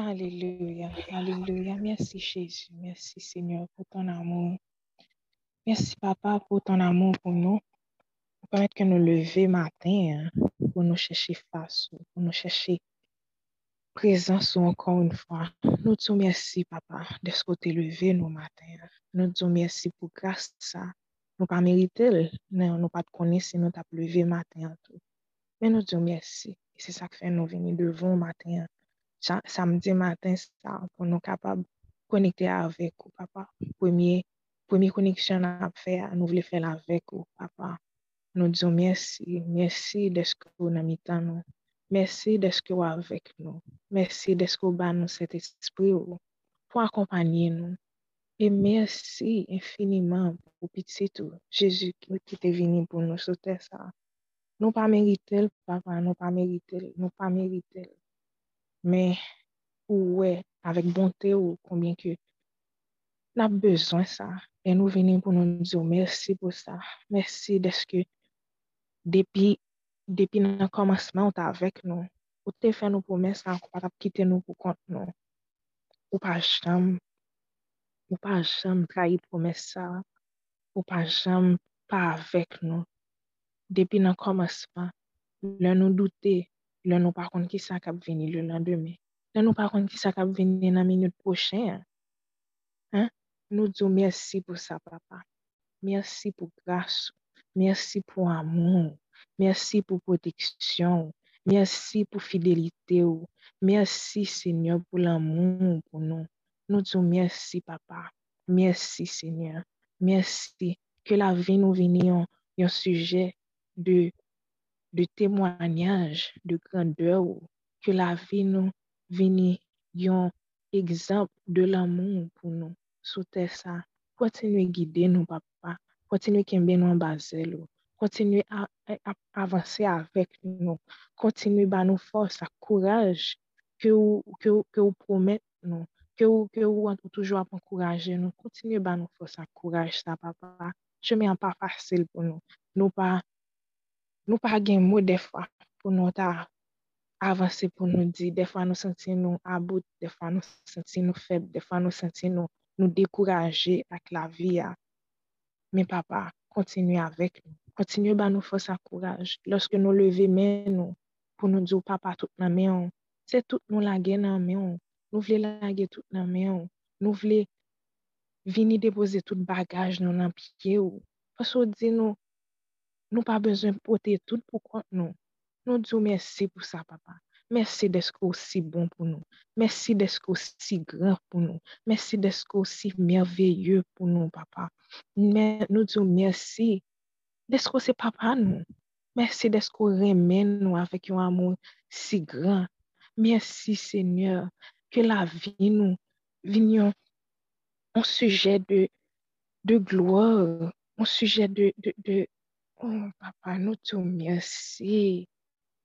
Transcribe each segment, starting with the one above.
Alléluia, Alléluia. Merci Jésus, merci Seigneur pour ton amour. Merci Papa pour ton amour pour nous. Pour permettre que nous lever matin, hein, pour nous chercher face, pour nous chercher présence encore une fois. Nous te merci Papa de ce côté levé nous matin. Hein. Nous te merci pour grâce ça. Nous pas mérité, nous nous pas connaître nous t'as levé matin. Mais nous te merci. C'est ça que fait nous venir devant matin. Samedi matin ça pour nous capables de connecter avec vous, papa. Premier, première connexion à faire, nous voulons faire avec vous, papa. Nous disons merci, merci de ce que vous avez mis nous. Merci de ce que vous avec nous. Merci de ce que vous avez nous cet esprit pour accompagner nous. Et merci infiniment pour petit tout, Jésus qui est venu pour nous sauter ça. Nous pas mérité, papa, nous pas mérité, nous pas men ou we avèk bonte ou konbyen ke nap bezon sa. E nou veni pou nou diyo mersi pou sa. Mersi deske depi, depi nan komanseman ou ta avèk nou. Ou te fè nou pou mè sa ou pa tap kite nou pou kont nou. Ou pa jam, ou pa jam trahi pou mè sa. Ou pa jam pa avèk nou. Depi nan komanseman, lè nou doutè Lè nou pa kon ki sa kap veni lè nan demè. Lè nou pa kon ki sa kap veni nan minute pochen. Nou diyo mersi pou sa papa. Mersi pou grasou. Mersi pou amon. Mersi pou proteksyon. Mersi pou fidelite ou. Mersi seigneur pou l'amon pou nou. Nou diyo mersi papa. Mersi seigneur. Mersi. Ke la veni nou veni yon suje de de témoignage de grandeur que la vie nous vini un exemple de l'amour pour nous. Sous ça, continuez à guider nous, papa. Continuez à nous en base. Continuez à, avancer avec nous. Continuez à nous force, à courage que vous, que, que vous promettez nous. Que vous, que vous toujours encourager nous. Continuez à nous force, à courage, ça, papa. Je mets un pas facile pour nous. Nous pas nou pa gen mou defwa pou nou ta avanse pou nou di, defwa nou senti nou about, defwa nou senti nou feb, defwa nou senti nou, nou dekouraje ak la vi ya. Men papa, kontinu avek nou. Kontinu ba nou fosa kouraj. Lorske nou leve men nou, pou nou di ou papa tout nan men ou. se tout nou lage nan men ou. nou vle lage tout nan men ou. nou vle vini depoze tout bagaj nou nan pike yon. Paso di nou, Nou pa bezwen pote tout pou kont nou. Nou diyo mersi pou sa, papa. Mersi desko si bon pou nou. Mersi desko si gran pou nou. Mersi desko si merveye pou nou, papa. Nou diyo mersi desko se papa nou. Mersi desko remen nou avek yon amou si gran. Mersi, seigneur, ke la vi nou vinyon an suje de gloa, an suje de Oh, papa, nou tou mersi.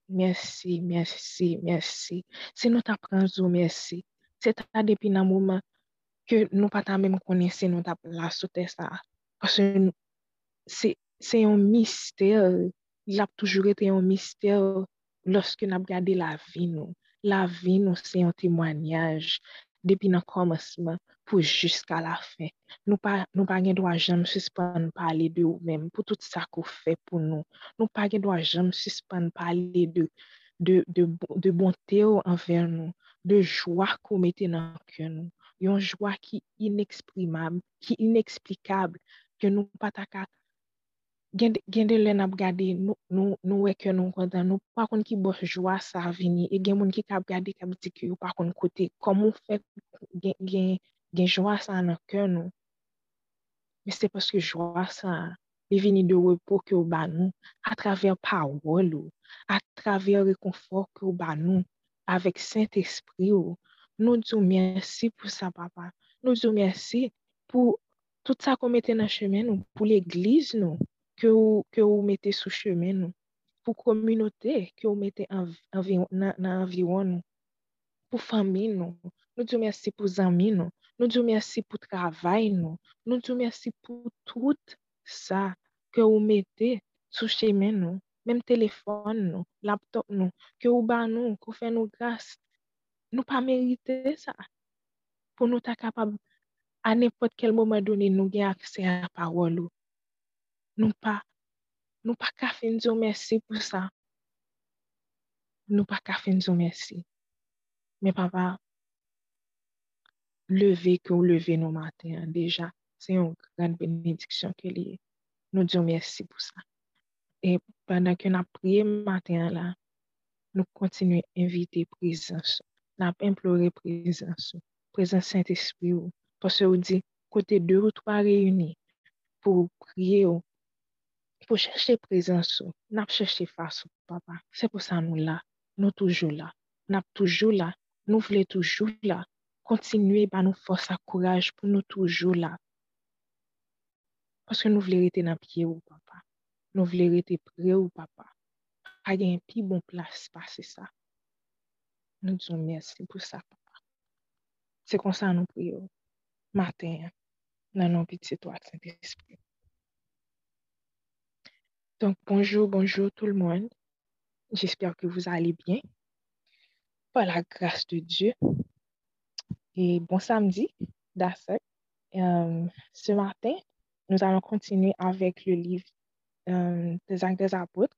Mersi, mersi, mersi. Se nou ta pranzou, mersi. Se ta depi nan mouman ke nou pata mèm konense nou ta la sote sa. Pase nou, se, se yon mister, il ap toujou ete yon mister loske nou ap gade la vi nou. La vi nou se yon temwanyaj. depi nan komasman pou jiska la fin. Nou pa, nou pa gen do a jem suspande pale de ou men, pou tout sa kou fe pou nou. Nou pa gen do a jem suspande pale de, de, de, de bonte ou anver nou, de jwa kou mette nan ke nou. Yon jwa ki ineksprimab, ki ineksplikab, ke nou pataka gen de lè nap gade nou, nou, nou weke nou kontan, nou pa kon ki bosh jwa sa vini, e gen moun ki kap gade kap di ki yo pa kon kote, komon fèk gen, gen, gen jwa sa nan kè nou. Me se paske jwa sa, li vini de wepo ki yo ba nou, a traver parol ou, a traver rekonfor ki yo ba nou, avèk sent espri ou. Nou djou mersi pou sa papa, nou djou mersi pou tout sa komete nan chemen nou, pou l'eglise nou. ke ou, ke ou mette sou chemen nou, pou kominote ke ou mette anv, anvi, nan, nan anviron nou, pou fami nou, nou diyo mersi pou zami nou, nou diyo mersi pou travay nou, nou diyo mersi pou tout sa ke ou mette sou chemen nou, menm telefon nou, laptop nou, ke ou ban nou, ke ou fè nou grase, nou pa merite sa, pou nou ta kapab an epot kel mouman doni nou gen akse a parol ou, la parole. Nous pas, nous pas qu'à faire merci pour ça. Nous pas qu'à faire merci. Mais papa, lever que vous levez nos matins, déjà, c'est une grande bénédiction que nous disons merci pour ça. Et pendant que nous avons prié matin là, nous continuons à inviter présence. Nous avons imploré présence. Présence Saint-Esprit. Parce que vous dit, côté deux ou trois réunis pour prier, pour pou chèche prezansou, nap chèche fasou, papa. Se pou sa nou la, nou toujou la, nap toujou la, nou vle toujou la, kontinue ba nou fòs akouraj pou nou toujou la. Paske nou vle rete nan piye ou, papa. Nou vle rete pre ou, papa. A gen pi bon plas pase sa. Nou dizon mersi pou sa, papa. Se konsan nou priyo, maten, nan nou piti toak Saint-Esprit. Donc, bonjour, bonjour tout le monde. J'espère que vous allez bien. Par la grâce de Dieu. Et bon samedi, d'accord. Euh, ce matin, nous allons continuer avec le livre euh, des Actes des Apôtres,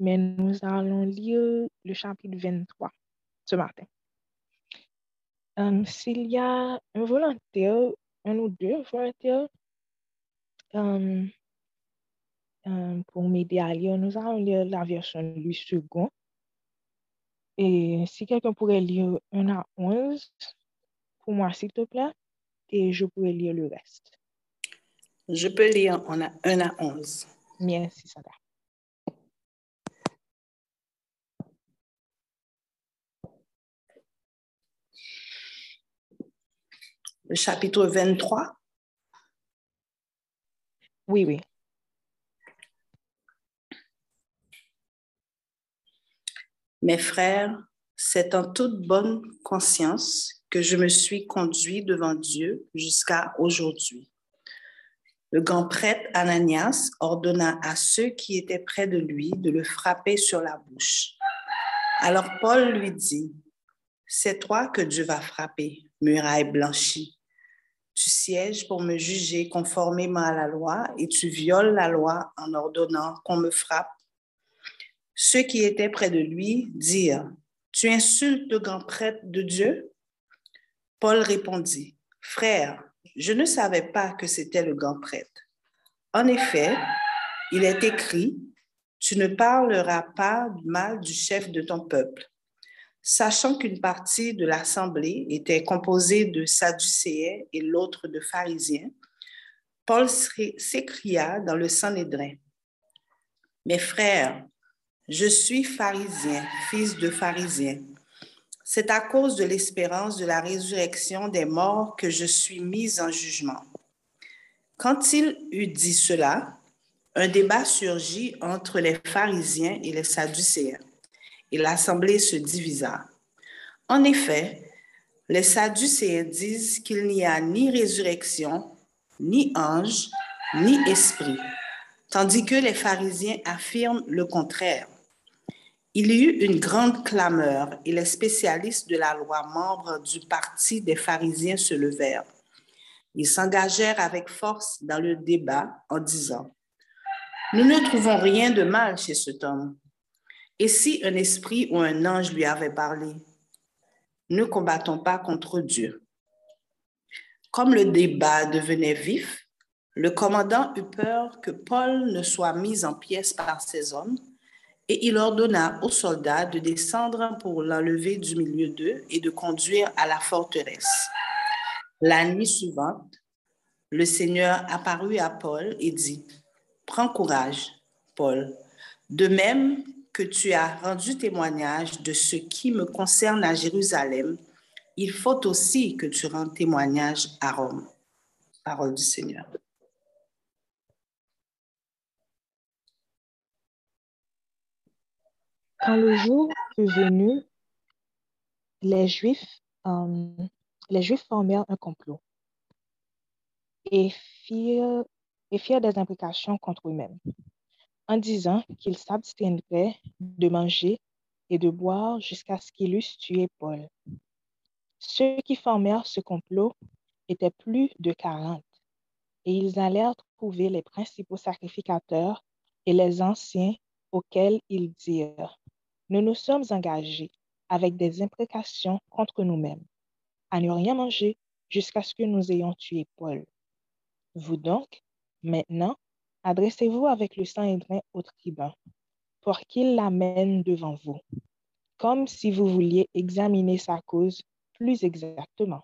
mais nous allons lire le chapitre 23 ce matin. Euh, s'il y a un volontaire, un ou deux volontaires pour m'aider à lire, nous allons lire la version Louis second. Et si quelqu'un pourrait lire 1 à 11, pour moi, s'il te plaît, et je pourrais lire le reste. Je peux lire on a 1 à 11. Merci, Sada. Le chapitre 23. Oui, oui. Mes frères, c'est en toute bonne conscience que je me suis conduit devant Dieu jusqu'à aujourd'hui. Le grand prêtre Ananias ordonna à ceux qui étaient près de lui de le frapper sur la bouche. Alors Paul lui dit, C'est toi que Dieu va frapper, muraille blanchie. Tu sièges pour me juger conformément à la loi et tu violes la loi en ordonnant qu'on me frappe. Ceux qui étaient près de lui dirent, Tu insultes le grand prêtre de Dieu? Paul répondit, Frère, je ne savais pas que c'était le grand prêtre. En effet, il est écrit, Tu ne parleras pas mal du chef de ton peuple. Sachant qu'une partie de l'assemblée était composée de Sadducéens et l'autre de pharisiens, Paul s'écria dans le Sanhédrin, Mes frères, je suis pharisien, fils de pharisien. C'est à cause de l'espérance de la résurrection des morts que je suis mise en jugement. Quand il eut dit cela, un débat surgit entre les pharisiens et les sadducéens, et l'assemblée se divisa. En effet, les sadducéens disent qu'il n'y a ni résurrection, ni ange, ni esprit, tandis que les pharisiens affirment le contraire. Il y eut une grande clameur et les spécialistes de la loi, membres du parti des pharisiens, se levèrent. Ils s'engagèrent avec force dans le débat en disant, Nous ne trouvons rien de mal chez cet homme. Et si un esprit ou un ange lui avait parlé Ne combattons pas contre Dieu. Comme le débat devenait vif, le commandant eut peur que Paul ne soit mis en pièces par ses hommes et il ordonna aux soldats de descendre pour l'enlever du milieu d'eux et de conduire à la forteresse. La nuit suivante, le Seigneur apparut à Paul et dit, Prends courage, Paul, de même que tu as rendu témoignage de ce qui me concerne à Jérusalem, il faut aussi que tu rendes témoignage à Rome. Parole du Seigneur. Quand le jour fut venu, les Juifs, euh, les Juifs formèrent un complot et firent, et firent des implications contre eux-mêmes en disant qu'ils s'abstiendraient de manger et de boire jusqu'à ce qu'ils eussent tué Paul. Ceux qui formèrent ce complot étaient plus de quarante, et ils allèrent trouver les principaux sacrificateurs et les anciens auxquels ils dirent, Nous nous sommes engagés avec des imprécations contre nous-mêmes, à ne rien manger jusqu'à ce que nous ayons tué Paul. Vous donc, maintenant, adressez-vous avec le Saint-Hédrin au tribun, pour qu'il l'amène devant vous, comme si vous vouliez examiner sa cause plus exactement.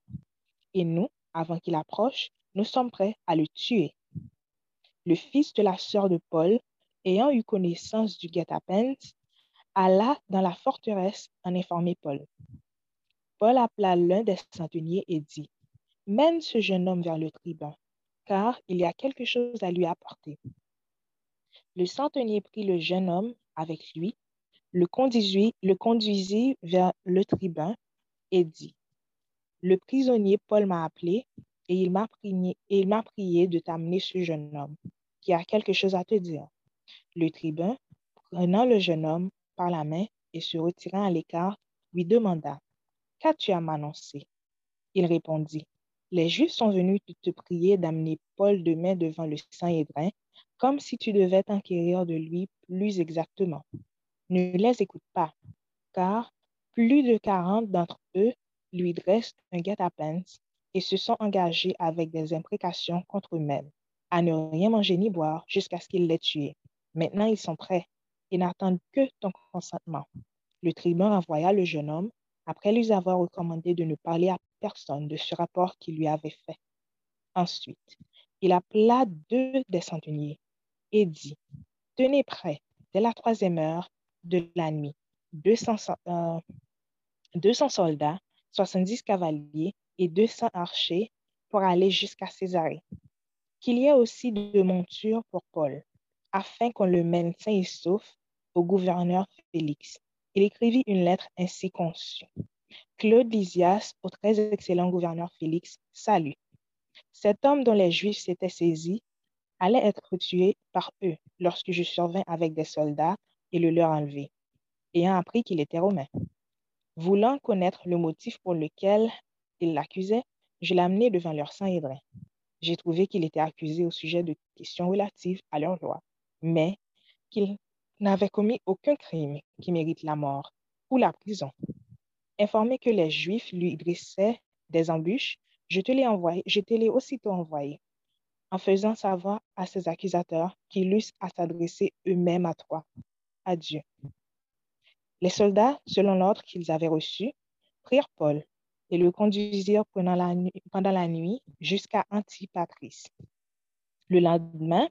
Et nous, avant qu'il approche, nous sommes prêts à le tuer. Le fils de la sœur de Paul, ayant eu connaissance du guet-apens, alla dans la forteresse en informer Paul. Paul appela l'un des centeniers et dit, Mène ce jeune homme vers le tribun, car il y a quelque chose à lui apporter. Le centenier prit le jeune homme avec lui, le conduisit, vers le tribun et dit, Le prisonnier Paul m'a appelé et il m'a prié, prié de t'amener ce jeune homme qui a quelque chose à te dire. Le tribun, prenant le jeune homme la main et se retirant à l'écart, lui demanda, Qu'as-tu à m'annoncer? Il répondit, Les Juifs sont venus te prier d'amener Paul demain devant le Saint-Hédrin, comme si tu devais t'enquérir de lui plus exactement. Ne les écoute pas, car plus de quarante d'entre eux lui dressent un guet-apens et se sont engagés avec des imprécations contre eux-mêmes, à ne rien manger ni boire jusqu'à ce qu'ils l'aient tué. Maintenant, ils sont prêts et n'attendent que ton consentement. Le tribun envoya le jeune homme après lui avoir recommandé de ne parler à personne de ce rapport qu'il lui avait fait. Ensuite, il appela deux des centeniers et dit, Tenez prêt, dès la troisième heure de la nuit, 200, 200 soldats, 70 cavaliers et 200 archers pour aller jusqu'à Césarée. Qu'il y ait aussi de montures pour Paul, afin qu'on le mène sain et sauf au gouverneur Félix. Il écrivit une lettre ainsi conçue. Claude Lysias, au très excellent gouverneur Félix, salut. Cet homme dont les Juifs s'étaient saisis allait être tué par eux lorsque je survins avec des soldats et le leur enlevé, ayant appris qu'il était romain. Voulant connaître le motif pour lequel ils l'accusaient, je l'ai amené devant leur Saint-Hédrin. J'ai trouvé qu'il était accusé au sujet de questions relatives à leur loi, mais qu'il n'avait commis aucun crime qui mérite la mort ou la prison. Informé que les Juifs lui dressaient des embûches, je te l'ai envoyé, je te l'ai aussitôt envoyé, en faisant savoir à ses accusateurs qu'ils eussent à s'adresser eux-mêmes à toi. Adieu. Les soldats, selon l'ordre qu'ils avaient reçu, prirent Paul et le conduisirent pendant la nuit, pendant la nuit jusqu'à Antipatris. Le lendemain,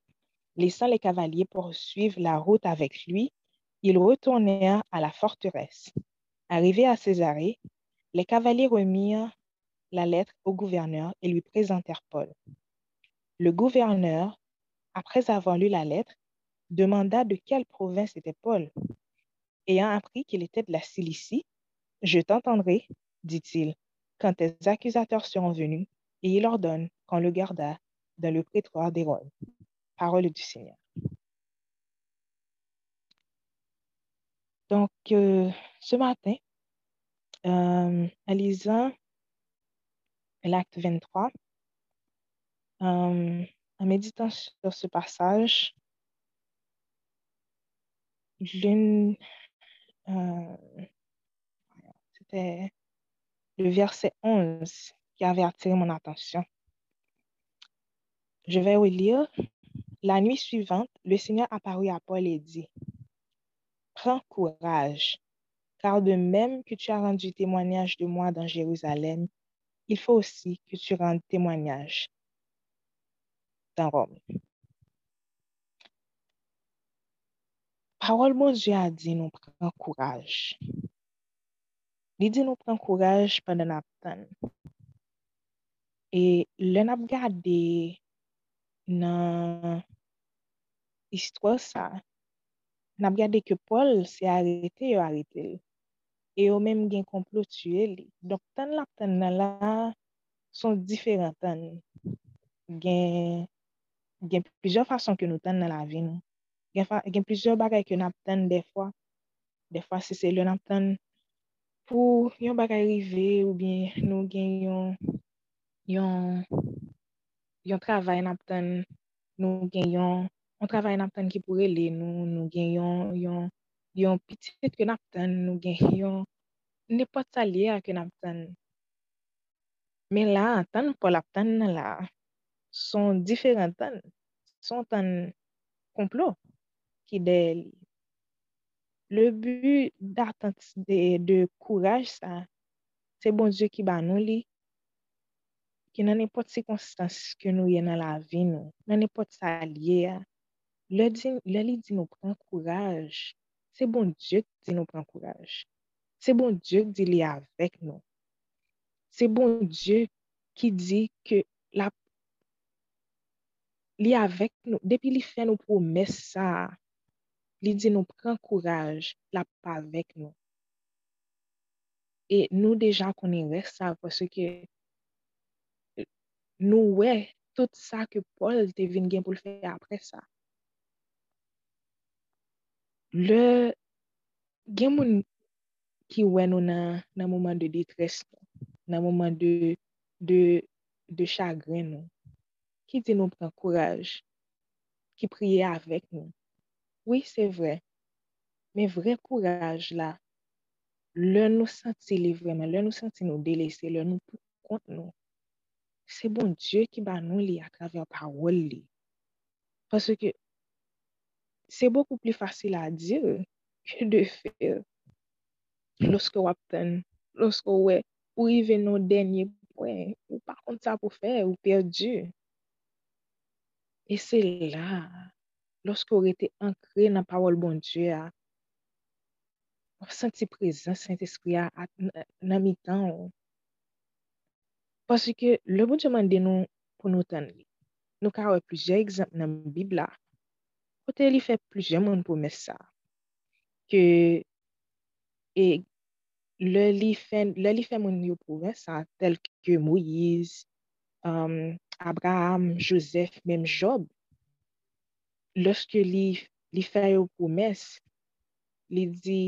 Laissant les cavaliers poursuivre la route avec lui, ils retournèrent à la forteresse. Arrivés à Césarée, les cavaliers remirent la lettre au gouverneur et lui présentèrent Paul. Le gouverneur, après avoir lu la lettre, demanda de quelle province était Paul. Ayant appris qu'il était de la Cilicie, je t'entendrai, dit-il, quand tes accusateurs seront venus, et il ordonne qu'on le gardât dans le prétoire d'Hérode. Parole du Seigneur. Donc, euh, ce matin, euh, en lisant l'acte 23, euh, en méditant sur ce passage, l'une, c'était le verset 11 qui avait attiré mon attention. Je vais lire la nuit suivante, le Seigneur apparut à Paul et dit, Prends courage, car de même que tu as rendu témoignage de moi dans Jérusalem, il faut aussi que tu rendes témoignage dans Rome. Parole mon Dieu a dit, nous prends courage. Il dit, nous prends courage pendant la temps. Et le n'a gardé nan istwa sa. Nap gade ke Paul se arete yo arete li. E yo menm gen komplo tue li. Dok tan la tan nan la son diferent tan. Gen, gen plizor fason ke nou tan nan la vi nou. Gen, gen plizor bagay ke nap tan defwa. Defwa se se le nap tan pou yon bagay rive ou bien nou gen yon yon yon travay nap ten nou gen yon, yon travay nap ten ki pou rele nou, nou gen yon, yon, yon pitit ke nap ten, nou gen yon, nepot sa a ke nap ten. Men la, tan pou lap nan la, son diferent tan, son tan complot de li. Le but d'attente de, de, courage, ça, c'est bon Dieu qui bat nous, ki nan epot sikonstans ke nou ye nan la vi nou, nan epot sa liye ya, lè li di nou pran kouraj, se bon Diyo di nou pran kouraj. Se bon Diyo di li avek nou. Se bon Diyo ki di ke la, li avek nou, depi li fè nou promes sa, li di nou pran kouraj, la pa avek nou. E nou deja konen res sa, pwese ke nou we tout sa ke Paul te vin gen pou l fè apre sa. Le gen moun ki we nou nan, nan mouman de detres nou, nan mouman de, de, de chagren nou, ki di nou pran kouraj, ki priye avèk nou. Oui, se vre, men vre kouraj la, le nou senti li vreman, le nou senti nou delese, le nou pou kont nou, se bon Diyo ki ba nou li akrave parol li. Paswe ke se boku pli fasil a Diyo ke de fe loske wap ten, loske we ou ive nou denye pwen, ou pa kont sa pou fe, ou perdi. E se la, loske ou rete ankre nan parol bon Diyo a, ou senti prezant Saint-Esprit a nan mi tan ou. Pasi ke le bon seman de nou pou nou tan li. Nou ka wè pluje ekzamp nan bib la. Kote li fè pluje moun pou mes sa. Ke e le li fè, le li fè moun yo pou mes sa tel ke Moïse, um, Abraham, Joseph, mèm Job. Lorske li, li fè yo pou mes, li di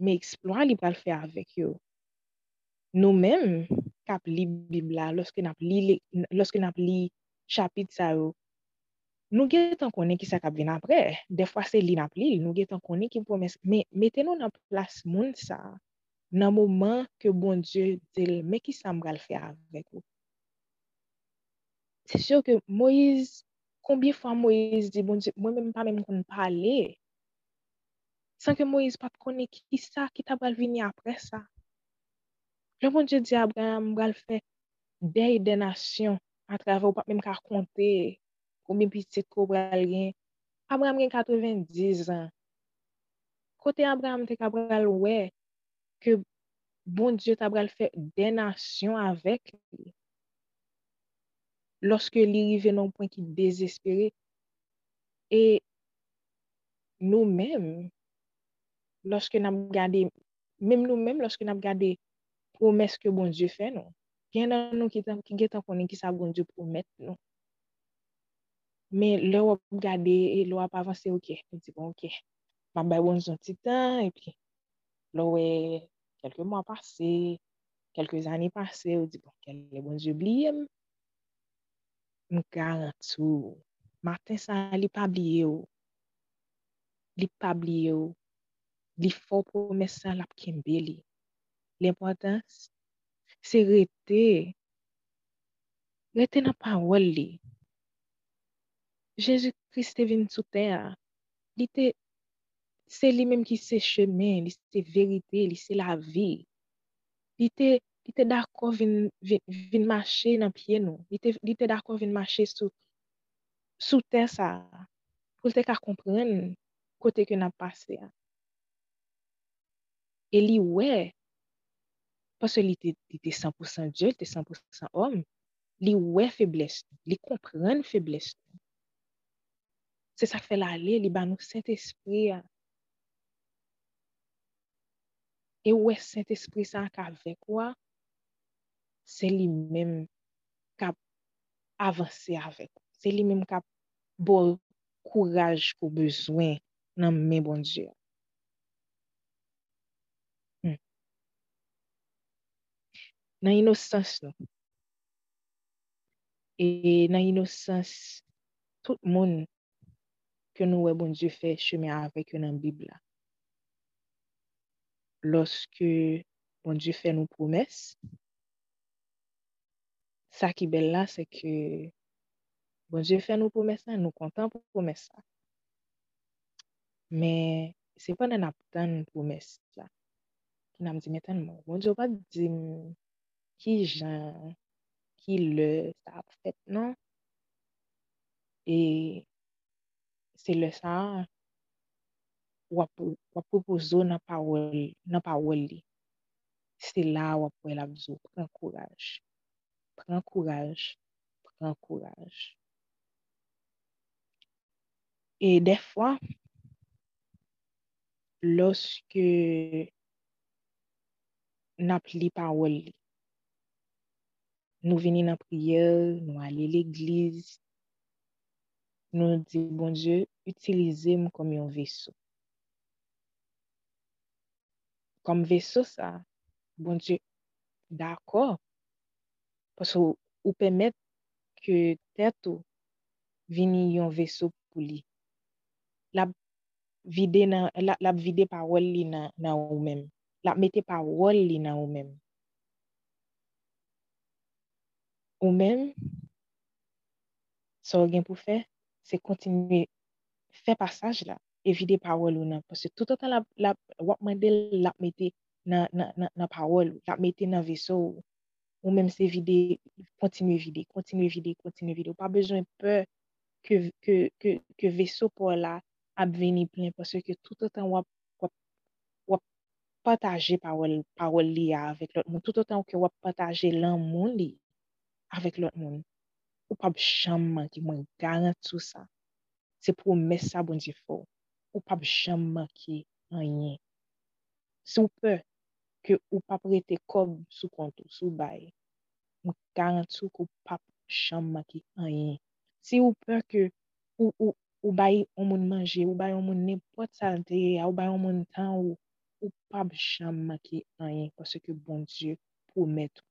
me eksplora li pral fè avèk yo. Nou mèm, kap li Bibla, loske nap li, loske nap li chapit sa yo, nou gen tan konen ki sa kap vin apre. Defwa se li nap li, nou gen tan konen ki promes. Me, meten nou nan plas moun sa, nan mouman ke bon Diyo dil, me ki sa mbral fe avek ou. Se syo ke Moïse, konbye fwa Moïse di bon Diyo, mwen mwen pa mwen kon pale, san ke Moïse pat konen ki sa ki tabal vini apre sa. Le bon Diyo di Abraham bral fè dey denasyon a travè ou pa mèm ka konte ou mèm pitit ko bral gen. Abraham gen 90 an. Kote Abraham te ka bral wè ke bon Diyo ta bral fè denasyon avèk li. Lorske li rive nan pwen ki dezespere e nou mèm, loske nan ap gade, mèm nou mèm loske nan ap gade promes ke bon Diyo fè nou. Gen nan nou ki, tan, ki gen tan konen ki sa bon Diyo promet nou. Men lè wap gade, lè wap avanse, ok, di bon, ok, mabay bon zon titan, epi lè wè, kelke mwa pase, kelke zani pase, ou di bon, kelke bon Diyo bliyem, m garantou, Martin sa li pabliye ou, li pabliye ou, li fò promes sa lap kembe li. l'importans, se rete, rete nan pawol li. Jezu Christ te vin sou ter, li te, se li menm ki se chemen, li se verite, li se la vi. Li te, li te dako vin, vin, vin mache nan piye nou, li te, li te dako vin mache sou, sou ter sa, pou te ka kompren kote ke nan pase a. E li we, Paswe li te, li te 100% Diyo, te 100% om, li wè febles, li kompren febles. Se sa fè la li, li ba nou Saint-Esprit ya. E wè Saint-Esprit sa ak avek wè, se li mèm kap avanse avek. Se li mèm kap bol kouraj kou bezwen nan mè bon Diyo. nan inosans nou. E nan inosans, tout moun ke nou wè bon Diyo fè cheme avèk yo nan Bibla. Lorske bon Diyo fè nou promès, sa ki bel la se ke bon Diyo fè nou promès nan, nou kontan pou promès sa. Men, se pa nan ap tan promès la. Ki nan m di metan moun, bon Diyo pa di m ki jan, ki le sa ap fèt nan. E se le sa wap pou zo nan pa wol li. Se la wap el ap zo, pren kouraj. Pren kouraj, pren kouraj. E defwa, loske nap li pa wol li, nou veni nan priye, nou ale l'eglize, nou di, bon Diyo, utilize m kom yon veso. Kom veso sa, bon Diyo, d'akor, pasou ou pemet ke tèt ou vini yon veso pou li. Lab vide, nan, la, lab vide parol li nan, nan ou men. La mette parol li nan ou men. ou men, sa ou gen pou fe, se kontinue fe pasaj la, evide pawol ou nan, pwese tout an tan la, la wap mande la mette nan, nan, nan, nan pawol, la mette nan veso ou, ou men se vide, kontinue vide, kontinue vide, kontinue vide, ou pa bezwen pe ke, ke, ke, ke veso pou la ap veni plen, pwese ke tout an tan wap, wap, pataje pawol, pawol li ya avek lot, moun. Tout an tan wap pataje lan moun li, avèk lot moun. Ou pap chanman ki mwen garant sou sa. Se pou mè sa bon di fò. Ou pap chanman ki anyen. Se ou pe, ke ou pa prete kob sou kontou, sou bay. Mwen garant sou ki ou pap chanman ki anyen. Se ou pe ke ou, ou, ou bay ou moun manje, ou bay ou moun nepot salte, ou bay ou moun tan ou, ou pa chanman ki anyen. Kwa se ke bon di pou mè tou.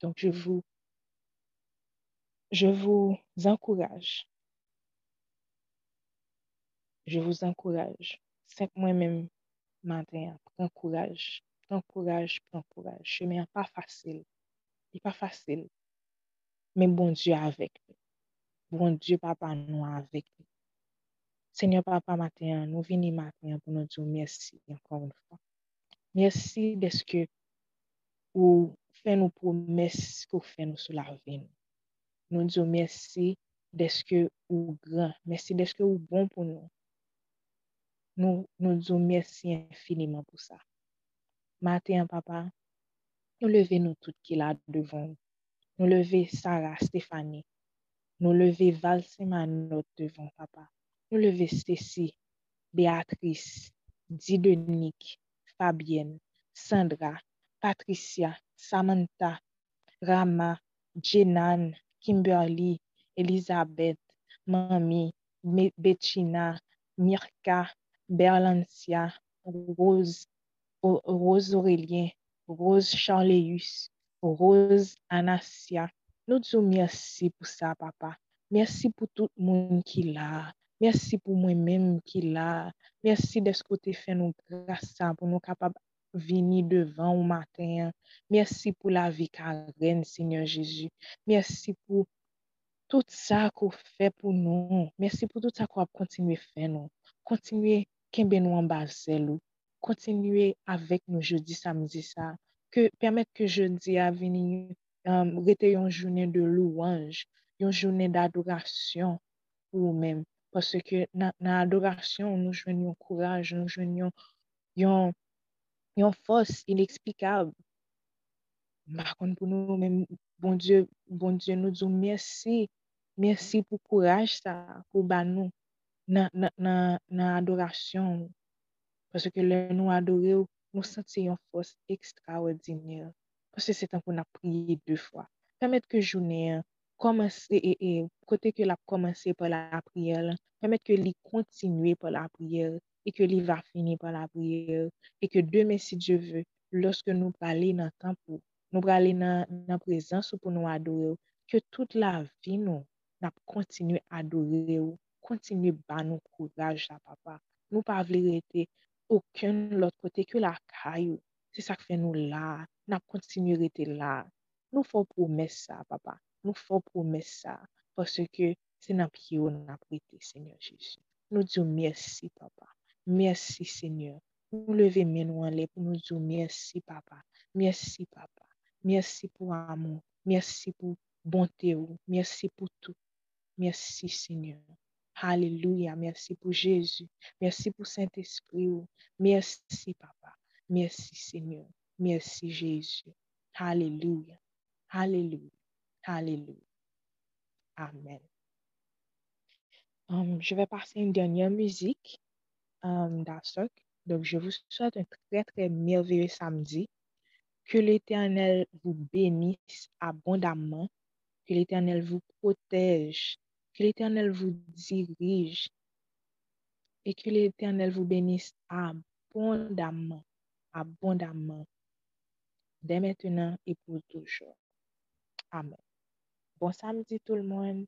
Donk je vou Je vous encourage. Je vous encourage. C'est moi-même matin. Prends courage. Prends courage, prends courage. Chemin pas facile. Il pas facile. Mais bon Dieu avec nous. Bon Dieu, papa, nous avec nous. Seigneur, papa, matin, nous venons matin pour nous dire merci encore une fois. Merci de ce que vous nos promesses que vous faites nous sur la vie. Nou diyo mersi deske ou gran, mersi deske ou bon pou nou. Nou diyo mersi infiniman pou sa. Maten, papa, nou leve nou tout ki la devon. Nou leve Sarah, Stéphanie. Nou leve Val Semanot devon, papa. Nou leve Stécie, Béatrice, Didonique, Fabienne, Sandra, Patricia, Samantha, Rama, Jenan, Kimberly, Elizabeth, Mami, Bettina, Mirka, Berlancia, Rose, Rose Aurélien, Rose Charleus, Rose Anasia. Nous disons merci pour ça, papa. Merci pour tout le monde qui l'a. Merci pour moi-même qui l'a. Merci de ce côté fait nous grâce pour nous capables venir devant au matin. Merci pour la vie carène, Seigneur Jésus. Merci pour tout ça qu'on fait pour nous. Merci pour tout ça qu'on va continuer à faire nous. Continuer kembe nous en bas Continuer avec nous jeudi, samedi ça. Que permettre que jeudi à venir um, une journée de louange, une journée d'adoration pour nous-mêmes. Parce que dans l'adoration, nous joignons courage, nous joignons yon fos inekspikab. Makon pou nou men, bon Diyo, bon Diyo nou djou mersi, mersi pou kouraj sa, pou ban nou nan, nan, nan, nan adorasyon. Pwese ke lè nou adore ou, nou senti yon fos ekstraordinir. Pwese se tan pou na priye dè fwa. Permet ke jounen, komanse e, e, kote ke la komanse pou la priye, permet ke li kontinue pou la priye, et que l'il va finir par la prière et que demain, si Dieu veut, lorsque nous parlons dans le temps, nous parlons dans la présence pour nous adorer, que toute la vie, nous, nous continuons à adorer, continuons à nous courage, papa. Nous ne pas rester aucun l'autre côté que la caillou. C'est ça que fait nous là. Nous continuons à rester là. Nous faut promettre ça, papa. Nous faut promettre ça. Parce que c'est dans pied on a prêté, Seigneur Jésus. Nous disons merci, papa. Mersi Seigneur. Nou leve men nou anle pou nou diyo mersi papa, mersi papa, mersi pou amon, mersi pou bonte ou, mersi pou tout, mersi Seigneur. Halleluja, mersi pou Jésus, mersi pou Saint-Esprit ou, mersi papa, mersi Seigneur, mersi Jésus. Halleluja, halleluja, halleluja. Amen. Um, je vais passer une dernière musique um. Donc, je vous souhaite un très, très merveilleux samedi. Que l'Éternel vous bénisse abondamment. Que l'Éternel vous protège. Que l'Éternel vous dirige. Et que l'Éternel vous bénisse abondamment. Abondamment. Dès maintenant et pour toujours. Amen. Bon samedi tout le monde.